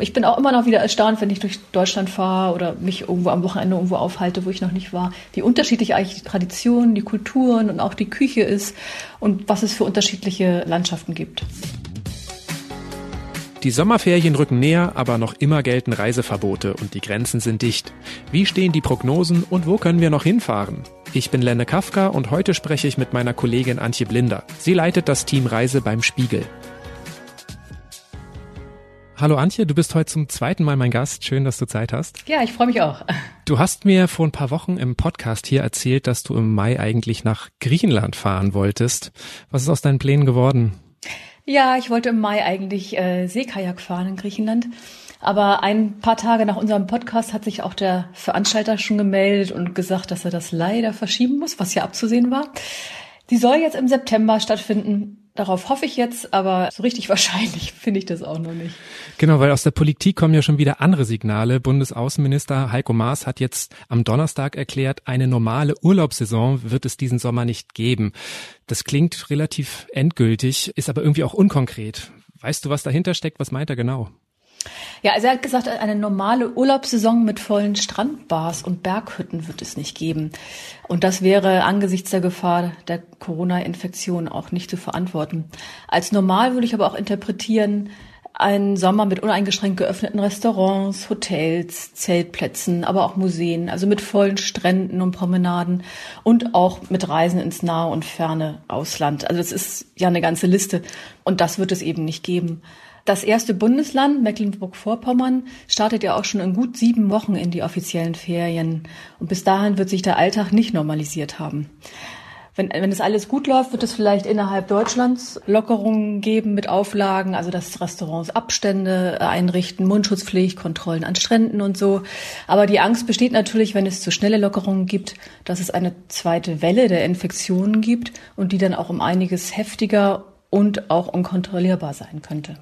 Ich bin auch immer noch wieder erstaunt, wenn ich durch Deutschland fahre oder mich irgendwo am Wochenende irgendwo aufhalte, wo ich noch nicht war, wie unterschiedlich eigentlich die Traditionen, die Kulturen und auch die Küche ist und was es für unterschiedliche Landschaften gibt. Die Sommerferien rücken näher, aber noch immer gelten Reiseverbote und die Grenzen sind dicht. Wie stehen die Prognosen und wo können wir noch hinfahren? Ich bin Lenne Kafka und heute spreche ich mit meiner Kollegin Antje Blinder. Sie leitet das Team Reise beim Spiegel. Hallo Antje, du bist heute zum zweiten Mal mein Gast. Schön, dass du Zeit hast. Ja, ich freue mich auch. Du hast mir vor ein paar Wochen im Podcast hier erzählt, dass du im Mai eigentlich nach Griechenland fahren wolltest. Was ist aus deinen Plänen geworden? Ja, ich wollte im Mai eigentlich äh, Seekajak fahren in Griechenland. Aber ein paar Tage nach unserem Podcast hat sich auch der Veranstalter schon gemeldet und gesagt, dass er das leider verschieben muss, was ja abzusehen war. Die soll jetzt im September stattfinden. Darauf hoffe ich jetzt, aber so richtig wahrscheinlich finde ich das auch noch nicht. Genau, weil aus der Politik kommen ja schon wieder andere Signale. Bundesaußenminister Heiko Maas hat jetzt am Donnerstag erklärt, eine normale Urlaubssaison wird es diesen Sommer nicht geben. Das klingt relativ endgültig, ist aber irgendwie auch unkonkret. Weißt du, was dahinter steckt? Was meint er genau? Ja, also er hat gesagt, eine normale Urlaubssaison mit vollen Strandbars und Berghütten wird es nicht geben. Und das wäre angesichts der Gefahr der Corona-Infektion auch nicht zu verantworten. Als normal würde ich aber auch interpretieren, einen Sommer mit uneingeschränkt geöffneten Restaurants, Hotels, Zeltplätzen, aber auch Museen, also mit vollen Stränden und Promenaden und auch mit Reisen ins nahe und ferne Ausland. Also das ist ja eine ganze Liste und das wird es eben nicht geben. Das erste Bundesland, Mecklenburg-Vorpommern, startet ja auch schon in gut sieben Wochen in die offiziellen Ferien. Und bis dahin wird sich der Alltag nicht normalisiert haben. Wenn, wenn es alles gut läuft, wird es vielleicht innerhalb Deutschlands Lockerungen geben mit Auflagen, also dass Restaurants Abstände einrichten, Mundschutzpflicht, Kontrollen an Stränden und so. Aber die Angst besteht natürlich, wenn es zu schnelle Lockerungen gibt, dass es eine zweite Welle der Infektionen gibt und die dann auch um einiges heftiger und auch unkontrollierbar sein könnte.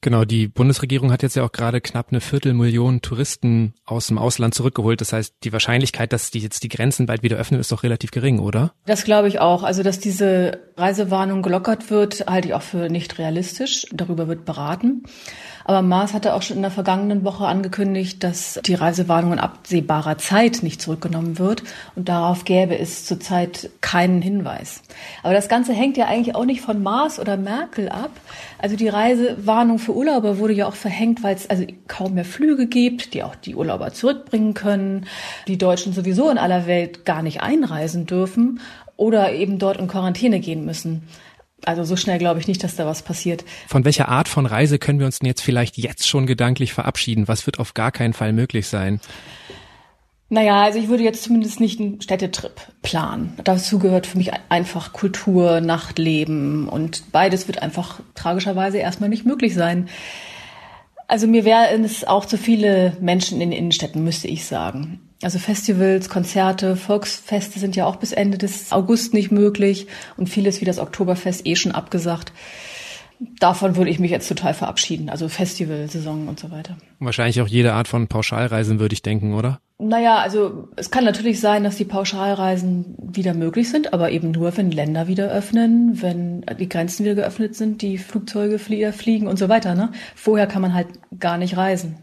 Genau, die Bundesregierung hat jetzt ja auch gerade knapp eine Viertelmillion Touristen aus dem Ausland zurückgeholt. Das heißt, die Wahrscheinlichkeit, dass die jetzt die Grenzen bald wieder öffnen, ist doch relativ gering, oder? Das glaube ich auch. Also, dass diese Reisewarnung gelockert wird, halte ich auch für nicht realistisch. Darüber wird beraten. Aber Maas hatte auch schon in der vergangenen Woche angekündigt, dass die Reisewarnung in absehbarer Zeit nicht zurückgenommen wird. Und darauf gäbe es zurzeit keinen Hinweis. Aber das Ganze hängt ja eigentlich auch nicht von Maas oder Merkel ab. Also die Reisewarnung für Urlauber wurde ja auch verhängt, weil es also kaum mehr Flüge gibt, die auch die Urlauber zurückbringen können. Die Deutschen sowieso in aller Welt gar nicht einreisen dürfen oder eben dort in Quarantäne gehen müssen. Also so schnell glaube ich nicht, dass da was passiert. Von welcher Art von Reise können wir uns denn jetzt vielleicht jetzt schon gedanklich verabschieden? Was wird auf gar keinen Fall möglich sein? Naja, also ich würde jetzt zumindest nicht einen Städtetrip planen. Dazu gehört für mich einfach Kultur, Nachtleben und beides wird einfach tragischerweise erstmal nicht möglich sein. Also mir wären es auch zu viele Menschen in den Innenstädten, müsste ich sagen. Also Festivals, Konzerte, Volksfeste sind ja auch bis Ende des August nicht möglich und vieles wie das Oktoberfest eh schon abgesagt. Davon würde ich mich jetzt total verabschieden. Also Festivalsaison und so weiter. Wahrscheinlich auch jede Art von Pauschalreisen, würde ich denken, oder? Naja, also es kann natürlich sein, dass die Pauschalreisen wieder möglich sind, aber eben nur, wenn Länder wieder öffnen, wenn die Grenzen wieder geöffnet sind, die Flugzeuge fliegen und so weiter. Ne? Vorher kann man halt gar nicht reisen.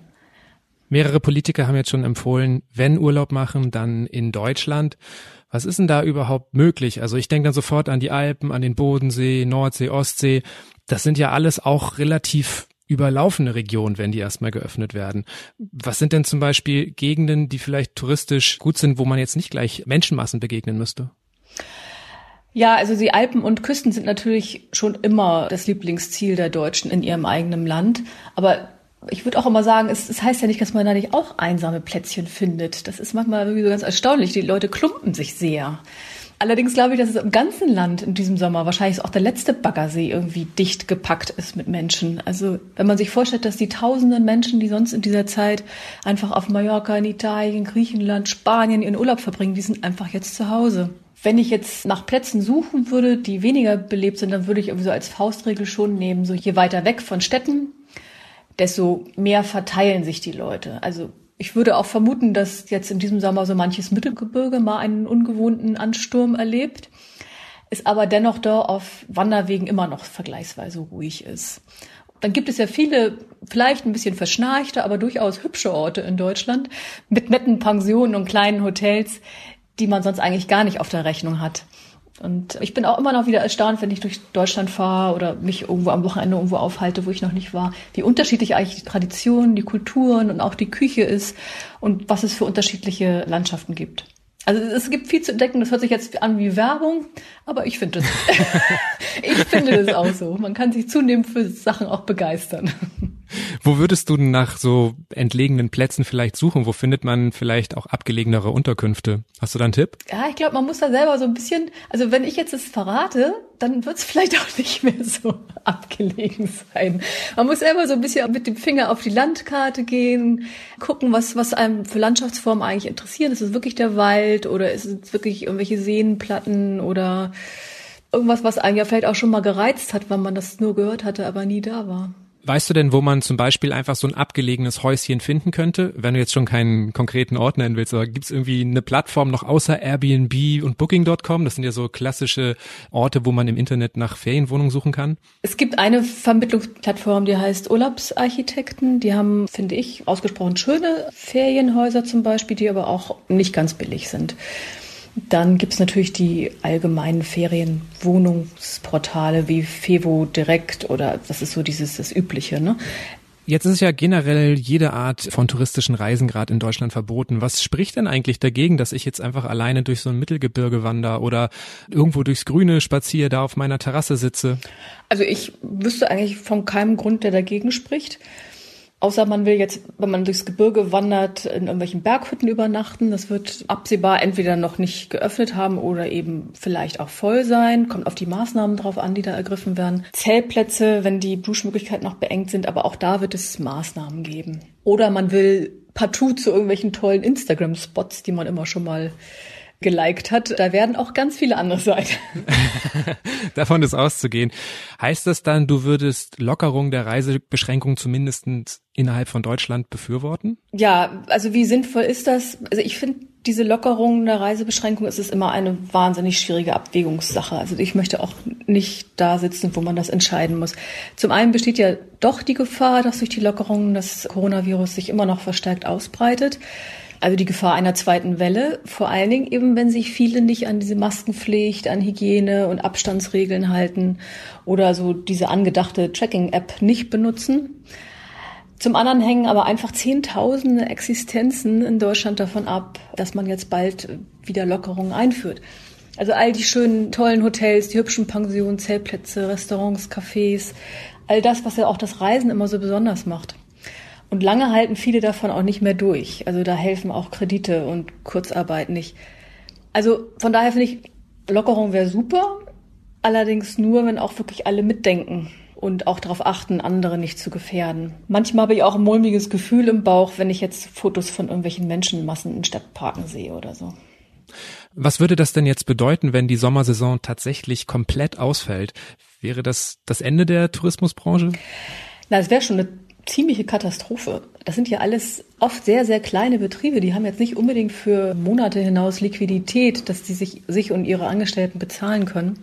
Mehrere Politiker haben jetzt schon empfohlen, wenn Urlaub machen, dann in Deutschland. Was ist denn da überhaupt möglich? Also ich denke dann sofort an die Alpen, an den Bodensee, Nordsee, Ostsee. Das sind ja alles auch relativ überlaufene Regionen, wenn die erstmal geöffnet werden. Was sind denn zum Beispiel Gegenden, die vielleicht touristisch gut sind, wo man jetzt nicht gleich Menschenmassen begegnen müsste? Ja, also die Alpen und Küsten sind natürlich schon immer das Lieblingsziel der Deutschen in ihrem eigenen Land. Aber ich würde auch immer sagen, es, es heißt ja nicht, dass man da nicht auch einsame Plätzchen findet. Das ist manchmal irgendwie so ganz erstaunlich. Die Leute klumpen sich sehr. Allerdings glaube ich, dass es im ganzen Land in diesem Sommer wahrscheinlich auch der letzte Baggersee irgendwie dicht gepackt ist mit Menschen. Also wenn man sich vorstellt, dass die tausenden Menschen, die sonst in dieser Zeit einfach auf Mallorca, in Italien, Griechenland, Spanien ihren Urlaub verbringen, die sind einfach jetzt zu Hause. Wenn ich jetzt nach Plätzen suchen würde, die weniger belebt sind, dann würde ich irgendwie so als Faustregel schon nehmen, so je weiter weg von Städten, desto mehr verteilen sich die Leute. Also ich würde auch vermuten, dass jetzt in diesem Sommer so manches Mittelgebirge mal einen ungewohnten Ansturm erlebt, es aber dennoch da auf Wanderwegen immer noch vergleichsweise ruhig ist. Dann gibt es ja viele, vielleicht ein bisschen verschnarchte, aber durchaus hübsche Orte in Deutschland mit netten Pensionen und kleinen Hotels, die man sonst eigentlich gar nicht auf der Rechnung hat. Und ich bin auch immer noch wieder erstaunt, wenn ich durch Deutschland fahre oder mich irgendwo am Wochenende irgendwo aufhalte, wo ich noch nicht war, wie unterschiedlich eigentlich die Traditionen, die Kulturen und auch die Küche ist und was es für unterschiedliche Landschaften gibt. Also es gibt viel zu entdecken, das hört sich jetzt an wie Werbung, aber ich finde das, ich finde das auch so. Man kann sich zunehmend für Sachen auch begeistern. Wo würdest du nach so entlegenen Plätzen vielleicht suchen? Wo findet man vielleicht auch abgelegenere Unterkünfte? Hast du da einen Tipp? Ja, ich glaube, man muss da selber so ein bisschen, also wenn ich jetzt das verrate, dann wird es vielleicht auch nicht mehr so abgelegen sein. Man muss selber so ein bisschen mit dem Finger auf die Landkarte gehen, gucken, was, was einem für Landschaftsformen eigentlich interessieren. Ist es wirklich der Wald oder ist es wirklich irgendwelche Seenplatten oder irgendwas, was einen ja vielleicht auch schon mal gereizt hat, weil man das nur gehört hatte, aber nie da war. Weißt du denn, wo man zum Beispiel einfach so ein abgelegenes Häuschen finden könnte, wenn du jetzt schon keinen konkreten Ort nennen willst, aber gibt es irgendwie eine Plattform noch außer Airbnb und Booking.com? Das sind ja so klassische Orte, wo man im Internet nach Ferienwohnungen suchen kann. Es gibt eine Vermittlungsplattform, die heißt Urlaubsarchitekten. Die haben, finde ich, ausgesprochen schöne Ferienhäuser zum Beispiel, die aber auch nicht ganz billig sind. Dann gibt's natürlich die allgemeinen Ferienwohnungsportale wie Fevo Direkt oder das ist so dieses das Übliche. Ne? Jetzt ist ja generell jede Art von touristischen Reisen gerade in Deutschland verboten. Was spricht denn eigentlich dagegen, dass ich jetzt einfach alleine durch so ein Mittelgebirge wandere oder irgendwo durchs Grüne spaziere, da auf meiner Terrasse sitze? Also ich wüsste eigentlich von keinem Grund, der dagegen spricht. Außer man will jetzt, wenn man durchs Gebirge wandert, in irgendwelchen Berghütten übernachten. Das wird absehbar entweder noch nicht geöffnet haben oder eben vielleicht auch voll sein. Kommt auf die Maßnahmen drauf an, die da ergriffen werden. Zeltplätze, wenn die Duschmöglichkeiten noch beengt sind, aber auch da wird es Maßnahmen geben. Oder man will partout zu irgendwelchen tollen Instagram-Spots, die man immer schon mal geliked hat. Da werden auch ganz viele andere sein. Davon ist auszugehen. Heißt das dann, du würdest Lockerung der Reisebeschränkung zumindest innerhalb von Deutschland befürworten? Ja, also wie sinnvoll ist das? Also ich finde, diese Lockerung der Reisebeschränkung ist es immer eine wahnsinnig schwierige Abwägungssache. Also ich möchte auch nicht da sitzen, wo man das entscheiden muss. Zum einen besteht ja doch die Gefahr, dass durch die Lockerung das Coronavirus sich immer noch verstärkt ausbreitet. Also die Gefahr einer zweiten Welle, vor allen Dingen eben, wenn sich viele nicht an diese Maskenpflicht, an Hygiene und Abstandsregeln halten oder so diese angedachte Tracking-App nicht benutzen. Zum anderen hängen aber einfach Zehntausende Existenzen in Deutschland davon ab, dass man jetzt bald wieder Lockerungen einführt. Also all die schönen, tollen Hotels, die hübschen Pensionen, Zeltplätze, Restaurants, Cafés, all das, was ja auch das Reisen immer so besonders macht. Und lange halten viele davon auch nicht mehr durch. Also da helfen auch Kredite und Kurzarbeit nicht. Also von daher finde ich, Lockerung wäre super. Allerdings nur, wenn auch wirklich alle mitdenken und auch darauf achten, andere nicht zu gefährden. Manchmal habe ich auch ein mulmiges Gefühl im Bauch, wenn ich jetzt Fotos von irgendwelchen Menschenmassen in Stadtparken sehe oder so. Was würde das denn jetzt bedeuten, wenn die Sommersaison tatsächlich komplett ausfällt? Wäre das das Ende der Tourismusbranche? Na, es wäre schon eine ziemliche Katastrophe. Das sind ja alles oft sehr, sehr kleine Betriebe. Die haben jetzt nicht unbedingt für Monate hinaus Liquidität, dass sie sich, sich und ihre Angestellten bezahlen können.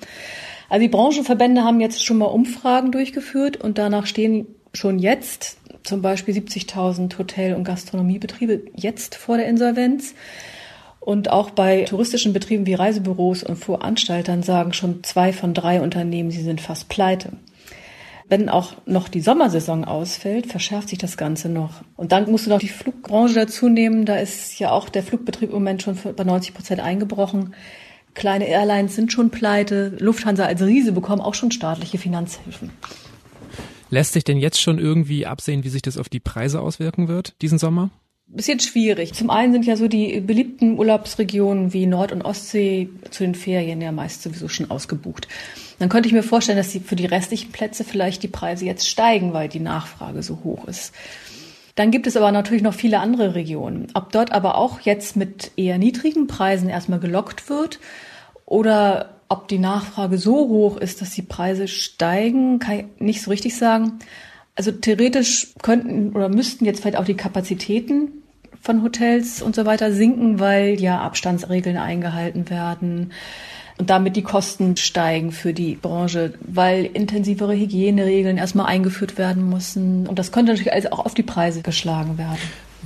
Also die Branchenverbände haben jetzt schon mal Umfragen durchgeführt und danach stehen schon jetzt zum Beispiel 70.000 Hotel- und Gastronomiebetriebe jetzt vor der Insolvenz. Und auch bei touristischen Betrieben wie Reisebüros und Veranstaltern sagen schon zwei von drei Unternehmen, sie sind fast pleite. Wenn auch noch die Sommersaison ausfällt, verschärft sich das Ganze noch. Und dann musst du noch die Flugbranche dazu nehmen. Da ist ja auch der Flugbetrieb im Moment schon bei 90 Prozent eingebrochen. Kleine Airlines sind schon pleite. Lufthansa als Riese bekommen auch schon staatliche Finanzhilfen. Lässt sich denn jetzt schon irgendwie absehen, wie sich das auf die Preise auswirken wird diesen Sommer? Bisschen schwierig. Zum einen sind ja so die beliebten Urlaubsregionen wie Nord- und Ostsee zu den Ferien ja meist sowieso schon ausgebucht. Dann könnte ich mir vorstellen, dass die, für die restlichen Plätze vielleicht die Preise jetzt steigen, weil die Nachfrage so hoch ist. Dann gibt es aber natürlich noch viele andere Regionen. Ob dort aber auch jetzt mit eher niedrigen Preisen erstmal gelockt wird oder ob die Nachfrage so hoch ist, dass die Preise steigen, kann ich nicht so richtig sagen. Also theoretisch könnten oder müssten jetzt vielleicht auch die Kapazitäten von Hotels und so weiter sinken, weil ja Abstandsregeln eingehalten werden. und damit die Kosten steigen für die Branche, weil intensivere Hygieneregeln erstmal eingeführt werden müssen. Und das könnte natürlich also auch auf die Preise geschlagen werden.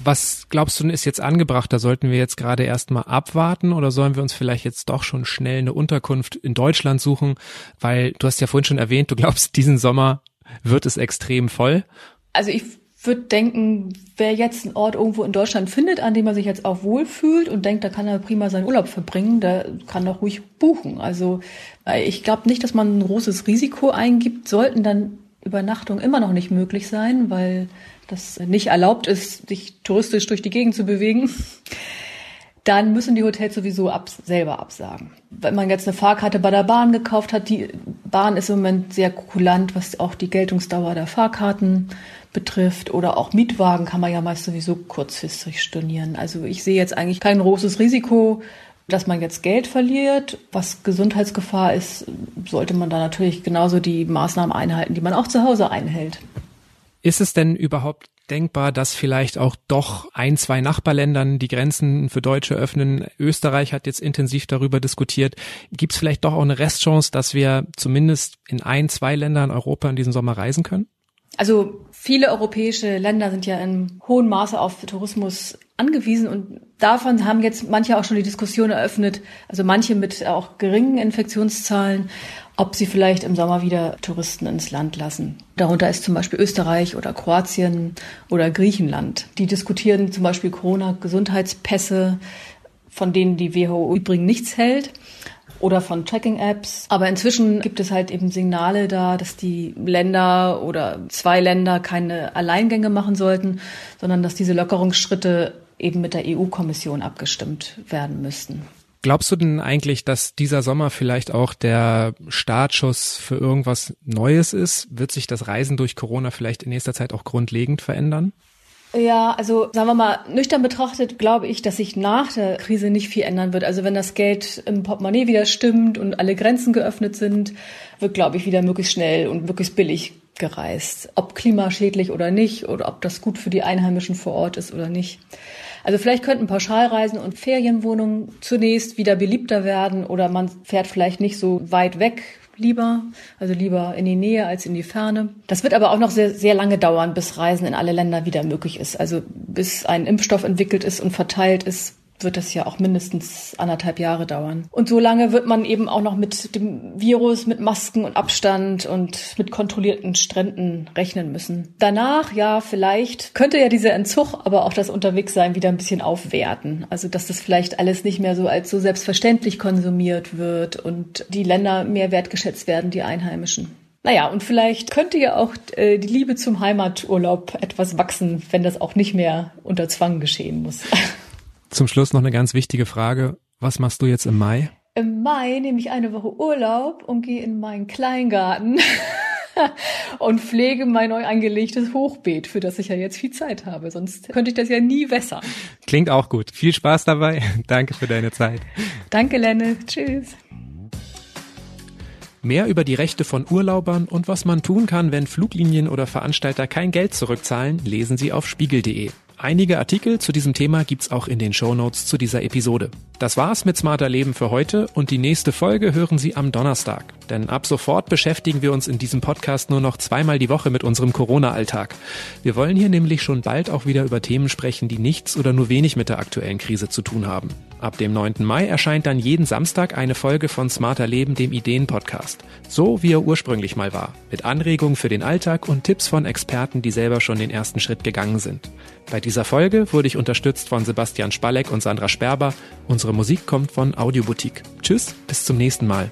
Was glaubst du, ist jetzt angebracht? Da sollten wir jetzt gerade erstmal abwarten oder sollen wir uns vielleicht jetzt doch schon schnell eine Unterkunft in Deutschland suchen? Weil du hast ja vorhin schon erwähnt, du glaubst, diesen Sommer wird es extrem voll. Also ich würde denken, wer jetzt einen Ort irgendwo in Deutschland findet, an dem er sich jetzt auch wohlfühlt und denkt, da kann er prima seinen Urlaub verbringen, der kann doch ruhig buchen. Also ich glaube nicht, dass man ein großes Risiko eingibt, sollten dann Übernachtungen immer noch nicht möglich sein, weil das nicht erlaubt ist, sich touristisch durch die Gegend zu bewegen dann müssen die Hotels sowieso ab, selber absagen. Wenn man jetzt eine Fahrkarte bei der Bahn gekauft hat, die Bahn ist im Moment sehr kulant, was auch die Geltungsdauer der Fahrkarten betrifft. Oder auch Mietwagen kann man ja meist sowieso kurzfristig stornieren. Also ich sehe jetzt eigentlich kein großes Risiko, dass man jetzt Geld verliert. Was Gesundheitsgefahr ist, sollte man da natürlich genauso die Maßnahmen einhalten, die man auch zu Hause einhält. Ist es denn überhaupt denkbar, dass vielleicht auch doch ein, zwei Nachbarländern die Grenzen für Deutsche öffnen. Österreich hat jetzt intensiv darüber diskutiert. Gibt es vielleicht doch auch eine Restchance, dass wir zumindest in ein, zwei Ländern Europa in diesem Sommer reisen können? Also viele europäische Länder sind ja in hohem Maße auf Tourismus angewiesen und davon haben jetzt manche auch schon die Diskussion eröffnet, also manche mit auch geringen Infektionszahlen, ob sie vielleicht im Sommer wieder Touristen ins Land lassen. Darunter ist zum Beispiel Österreich oder Kroatien oder Griechenland. Die diskutieren zum Beispiel Corona-Gesundheitspässe, von denen die WHO übrigens nichts hält oder von Tracking-Apps. Aber inzwischen gibt es halt eben Signale da, dass die Länder oder zwei Länder keine Alleingänge machen sollten, sondern dass diese Lockerungsschritte eben mit der EU-Kommission abgestimmt werden müssten. Glaubst du denn eigentlich, dass dieser Sommer vielleicht auch der Startschuss für irgendwas Neues ist? Wird sich das Reisen durch Corona vielleicht in nächster Zeit auch grundlegend verändern? Ja, also sagen wir mal, nüchtern betrachtet glaube ich, dass sich nach der Krise nicht viel ändern wird. Also wenn das Geld im Portemonnaie wieder stimmt und alle Grenzen geöffnet sind, wird, glaube ich, wieder möglichst schnell und möglichst billig gereist. Ob klimaschädlich oder nicht oder ob das gut für die Einheimischen vor Ort ist oder nicht. Also vielleicht könnten Pauschalreisen und Ferienwohnungen zunächst wieder beliebter werden oder man fährt vielleicht nicht so weit weg lieber, also lieber in die Nähe als in die Ferne. Das wird aber auch noch sehr, sehr lange dauern, bis Reisen in alle Länder wieder möglich ist. Also bis ein Impfstoff entwickelt ist und verteilt ist, wird das ja auch mindestens anderthalb Jahre dauern. Und so lange wird man eben auch noch mit dem Virus, mit Masken und Abstand und mit kontrollierten Stränden rechnen müssen. Danach, ja, vielleicht könnte ja dieser Entzug, aber auch das Unterwegssein wieder ein bisschen aufwerten. Also, dass das vielleicht alles nicht mehr so als so selbstverständlich konsumiert wird und die Länder mehr wertgeschätzt werden, die Einheimischen. Naja, und vielleicht könnte ja auch äh, die Liebe zum Heimaturlaub etwas wachsen, wenn das auch nicht mehr unter Zwang geschehen muss. Zum Schluss noch eine ganz wichtige Frage. Was machst du jetzt im Mai? Im Mai nehme ich eine Woche Urlaub und gehe in meinen Kleingarten und pflege mein neu angelegtes Hochbeet, für das ich ja jetzt viel Zeit habe. Sonst könnte ich das ja nie wässern. Klingt auch gut. Viel Spaß dabei. Danke für deine Zeit. Danke, Lenne. Tschüss. Mehr über die Rechte von Urlaubern und was man tun kann, wenn Fluglinien oder Veranstalter kein Geld zurückzahlen, lesen Sie auf spiegel.de. Einige Artikel zu diesem Thema gibt's auch in den Shownotes zu dieser Episode. Das war's mit Smarter Leben für heute und die nächste Folge hören Sie am Donnerstag. Denn ab sofort beschäftigen wir uns in diesem Podcast nur noch zweimal die Woche mit unserem Corona-Alltag. Wir wollen hier nämlich schon bald auch wieder über Themen sprechen, die nichts oder nur wenig mit der aktuellen Krise zu tun haben. Ab dem 9. Mai erscheint dann jeden Samstag eine Folge von Smarter Leben, dem Ideen-Podcast. So wie er ursprünglich mal war. Mit Anregungen für den Alltag und Tipps von Experten, die selber schon den ersten Schritt gegangen sind. Bei dieser Folge wurde ich unterstützt von Sebastian Spalleck und Sandra Sperber. Unsere Musik kommt von Audioboutique. Tschüss, bis zum nächsten Mal.